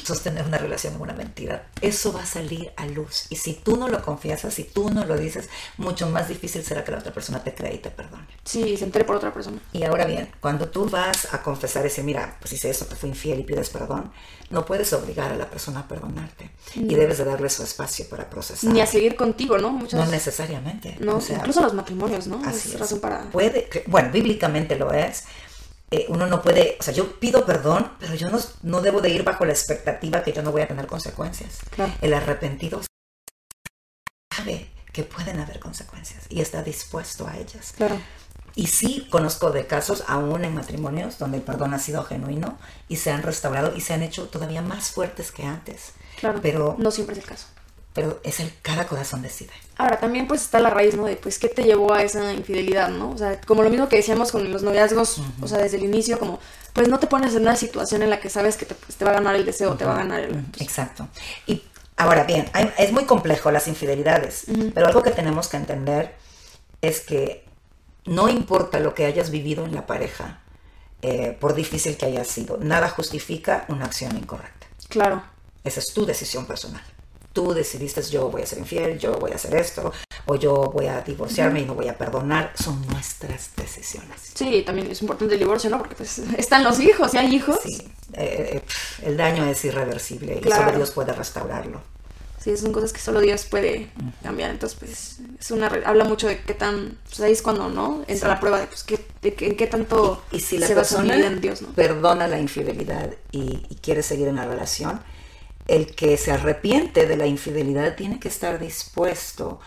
sostener una relación en una mentira. Eso va a salir a luz. Y si tú no lo confiesas, si tú no lo dices, mucho más difícil será que la otra persona te crea y te perdone. sí, se entere por otra persona. Y ahora bien, cuando tú vas a confesar y decir, mira, pues hice esto, te fui infiel y pides perdón, no puedes obligar a la persona a perdonarte. Y debes de darle su espacio para procesar. Ni a seguir contigo, ¿no? Muchas No necesariamente. no, o sea, incluso los matrimonios, ¿no? Así es es. razón para... Puede, bueno, bíblicamente lo es. Eh, uno no puede, o sea, yo pido perdón, pero yo no, no debo de ir bajo la expectativa que yo no voy a tener consecuencias. Claro. El arrepentido sabe que pueden haber consecuencias y está dispuesto a ellas. Claro. Y sí conozco de casos, aún en matrimonios, donde el perdón ha sido genuino y se han restaurado y se han hecho todavía más fuertes que antes. Claro, Pero, no siempre es el caso. Pero es el cada corazón decide. Ahora, también pues está la raíz, ¿no? De pues qué te llevó a esa infidelidad, ¿no? O sea, como lo mismo que decíamos con los noviazgos, o sea, desde el inicio, como, pues no te pones en una situación en la que sabes que te, pues, te va a ganar el deseo, te va a ganar el... pues, Exacto. Y ahora bien, hay- es muy complejo las infidelidades, pero algo que tenemos que entender es que no importa lo que hayas vivido en la pareja, eh, por difícil que haya sido, nada justifica una acción incorrecta. Claro, Esa es tu decisión personal. Tú decidiste yo voy a ser infiel, yo voy a hacer esto, o yo voy a divorciarme y no voy a perdonar. Son nuestras decisiones. sí, también es importante el divorcio, ¿no? Porque pues están los hijos, y hay hijos. Sí, eh, eh, el daño es irreversible y Claro. solo Dios puede restaurarlo. Sí, son cosas que solo Dios puede cambiar. Entonces, pues, es una habla mucho de qué tan, pues ahí es cuando, ¿no? Entra la prueba de, pues, qué, de en qué tanto Y si la se persona en Dios, ¿no? perdona la infidelidad y, y quiere seguir en la relación, el que se arrepiente de la infidelidad tiene que estar dispuesto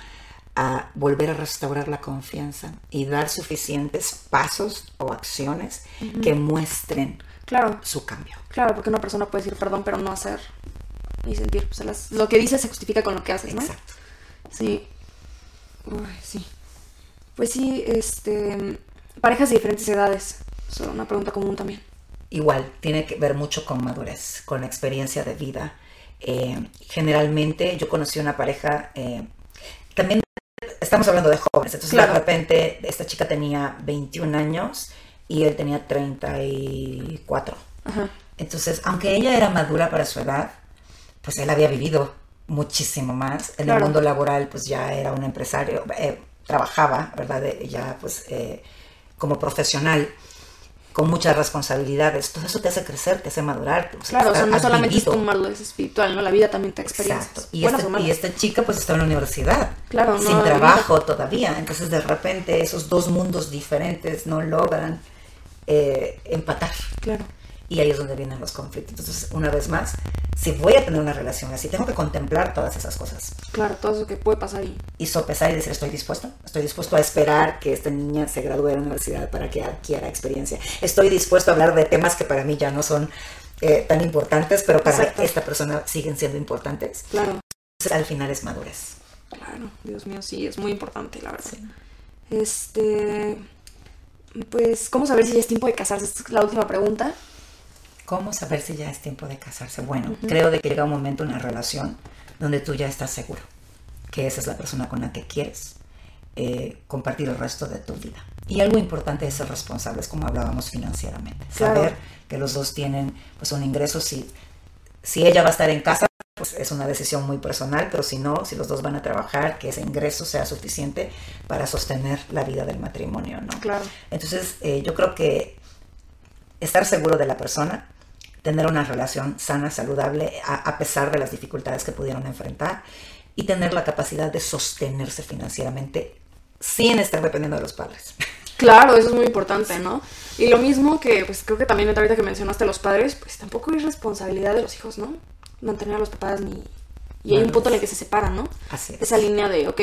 a volver a restaurar la confianza y dar suficientes pasos o acciones que muestren Claro, su cambio. claro, porque una persona puede decir perdón, pero no hacer ni sentir. Pues, las- lo que dice se justifica con lo que haces, ¿no? Exacto. Sí. Uy, sí. Pues sí, este. Parejas de diferentes edades. Es una pregunta común también. Igual, tiene que ver mucho con madurez, con experiencia de vida. Eh, generalmente yo conocí una pareja, eh, también estamos hablando de jóvenes, entonces Claro. de repente esta chica tenía 21 años y él tenía 34. Ajá. Entonces, aunque ella era madura para su edad, pues él había vivido muchísimo más. En Claro. el mundo laboral, pues ya era un empresario, eh, trabajaba, ¿verdad? Ya pues como profesional, con muchas responsabilidades. Todo eso te hace crecer, te hace madurar. Claro, o sea, no solamente vivido. es tu madurez espiritual, ¿no? La vida también te experiencias. Exacto. Y, buenas este- y esta chica pues está en la universidad, Claro, no sin trabajo todavía. Entonces de repente esos dos mundos diferentes no logran eh, empatar. Claro. Y ahí es donde vienen los conflictos. Entonces, una vez más, si voy a tener una relación así, tengo que contemplar todas esas cosas Claro, todo eso que puede pasar y y sopesar y decir, estoy dispuesto, estoy dispuesto a esperar que esta niña se gradúe de la universidad para que adquiera experiencia. Estoy dispuesto a hablar de temas que para mí ya no son eh, tan importantes, pero para Exacto. esta persona siguen siendo importantes. claro, Entonces, al final es madurez. claro, Dios mío, sí, es muy importante, la verdad. Este, pues, ¿cómo saber si ya es tiempo de casarse? Esta es la última pregunta. ¿Cómo saber si ya es tiempo de casarse? Bueno, creo de que llega un momento en la relación donde tú ya estás seguro que esa es la persona con la que quieres eh, compartir el resto de tu vida. Y algo importante es ser responsables, como hablábamos financieramente. Claro. Saber que los dos tienen pues un ingreso. Si, si ella va a estar en casa, pues es una decisión muy personal, pero si no, si los dos van a trabajar, que ese ingreso sea suficiente para sostener la vida del matrimonio, ¿no? Claro. Entonces, eh, yo creo que estar seguro de la persona, tener una relación sana, saludable, a, a pesar de las dificultades que pudieron enfrentar, y tener la capacidad de sostenerse financieramente sin estar dependiendo de los padres. Claro, eso es muy importante, ¿no? Y lo mismo que, pues creo que también ahorita que mencionaste a los padres, pues tampoco es responsabilidad de los hijos, ¿no? Mantener a los papás ni... Y hay un punto en el que se separan, ¿no? Así es. Esa línea de, ok,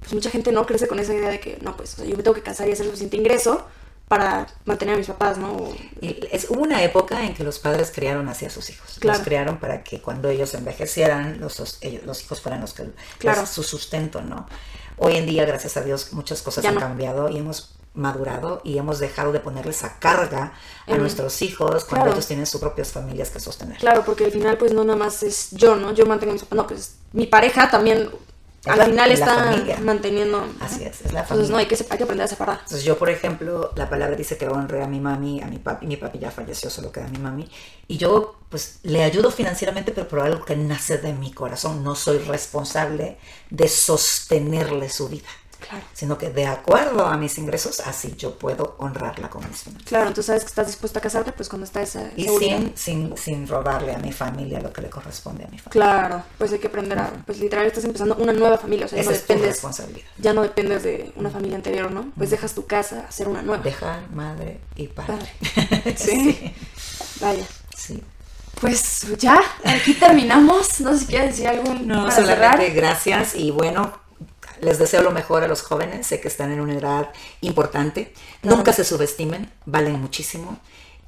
pues mucha gente no crece con esa idea de que, no, pues o sea, yo me tengo que casar y hacer suficiente ingreso para mantener a mis papás, ¿no? Es, hubo una época en que los padres criaron así a sus hijos. Claro. Los criaron para que cuando ellos envejecieran, los, ellos- los hijos fueran los que Claro. su sustento, ¿no? Hoy en día, gracias a Dios, muchas cosas Ya han no. cambiado y hemos madurado y hemos dejado de ponerles a carga a nuestros hijos cuando Claro. ellos tienen sus propias familias que sostener. Claro, porque al final, pues no nada más es yo, ¿no? Yo mantengo a mis papás, no, pues mi pareja también al la- final la está familia. manteniendo. Así es, es la Entonces, familia. no, hay que, hay que aprender a separar. Entonces yo, por ejemplo, la palabra dice que honre a mi mami, a mi papi, mi papi ya falleció, solo queda mi mami, y yo pues le ayudo financieramente, pero por algo que nace de mi corazón, no soy responsable de sostenerle su vida, Claro. sino que de acuerdo a mis ingresos, así yo puedo honrarla con mis finanzas. Claro, entonces sabes que estás dispuesta a casarte, pues cuando está esa Y sin, sin, sin robarle a mi familia lo que le corresponde a mi familia. Claro, pues hay que aprender a, pues literal estás empezando una nueva familia, o sea, ya Esa no es tu responsabilidad. ya no dependes de una familia anterior, ¿no? Pues dejas tu casa, hacer una nueva. Dejar madre y padre. Padre. [laughs] Sí. Vaya. sí. Pues ya, aquí terminamos. No sé si quieres decir algo No, para solamente cerrar. gracias y bueno, les deseo lo mejor a los jóvenes, sé que están en una edad importante, nunca se subestimen, valen muchísimo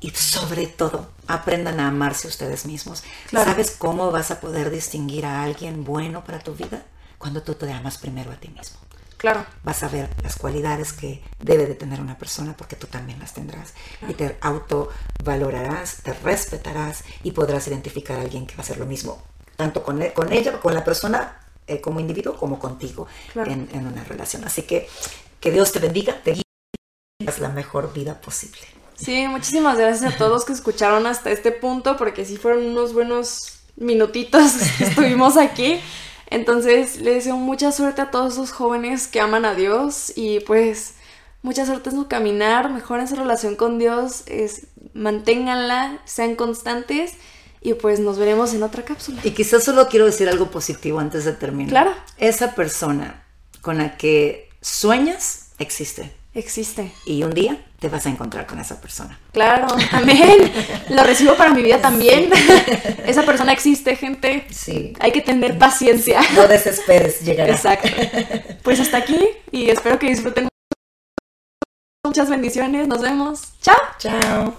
y sobre todo aprendan a amarse ustedes mismos. Claro. ¿Sabes cómo vas a poder distinguir a alguien bueno para tu vida? Cuando tú te amas primero a ti mismo. Claro, Vas a ver las cualidades que debe de tener una persona porque tú también las tendrás y te autovalorarás, te respetarás y podrás identificar a alguien que va a hacer lo mismo, tanto con, e- con ella, con la persona eh, como individuo, como contigo Claro. en, en una relación. Así que que Dios te bendiga, te guíe y haz la mejor vida posible. sí, muchísimas gracias a todos que escucharon hasta este punto, porque sí fueron unos buenos minutitos [laughs] que estuvimos aquí. Entonces, les deseo mucha suerte a todos esos jóvenes que aman a Dios y pues mucha suerte en su caminar, mejoren su relación con Dios, es, manténganla, sean constantes y pues nos veremos en otra cápsula. Y quizás solo quiero decir algo positivo antes de terminar. Claro. Esa persona con la que sueñas existe. Existe. Y un día te vas a encontrar con esa persona. Claro, amén. [laughs] Lo recibo para mi vida también. [laughs] Esa persona existe, gente. Sí. Hay que tener paciencia. No desesperes, llegará. Exacto. [laughs] Pues hasta aquí y espero que disfruten. Muchas bendiciones. Nos vemos. Chao. Chao.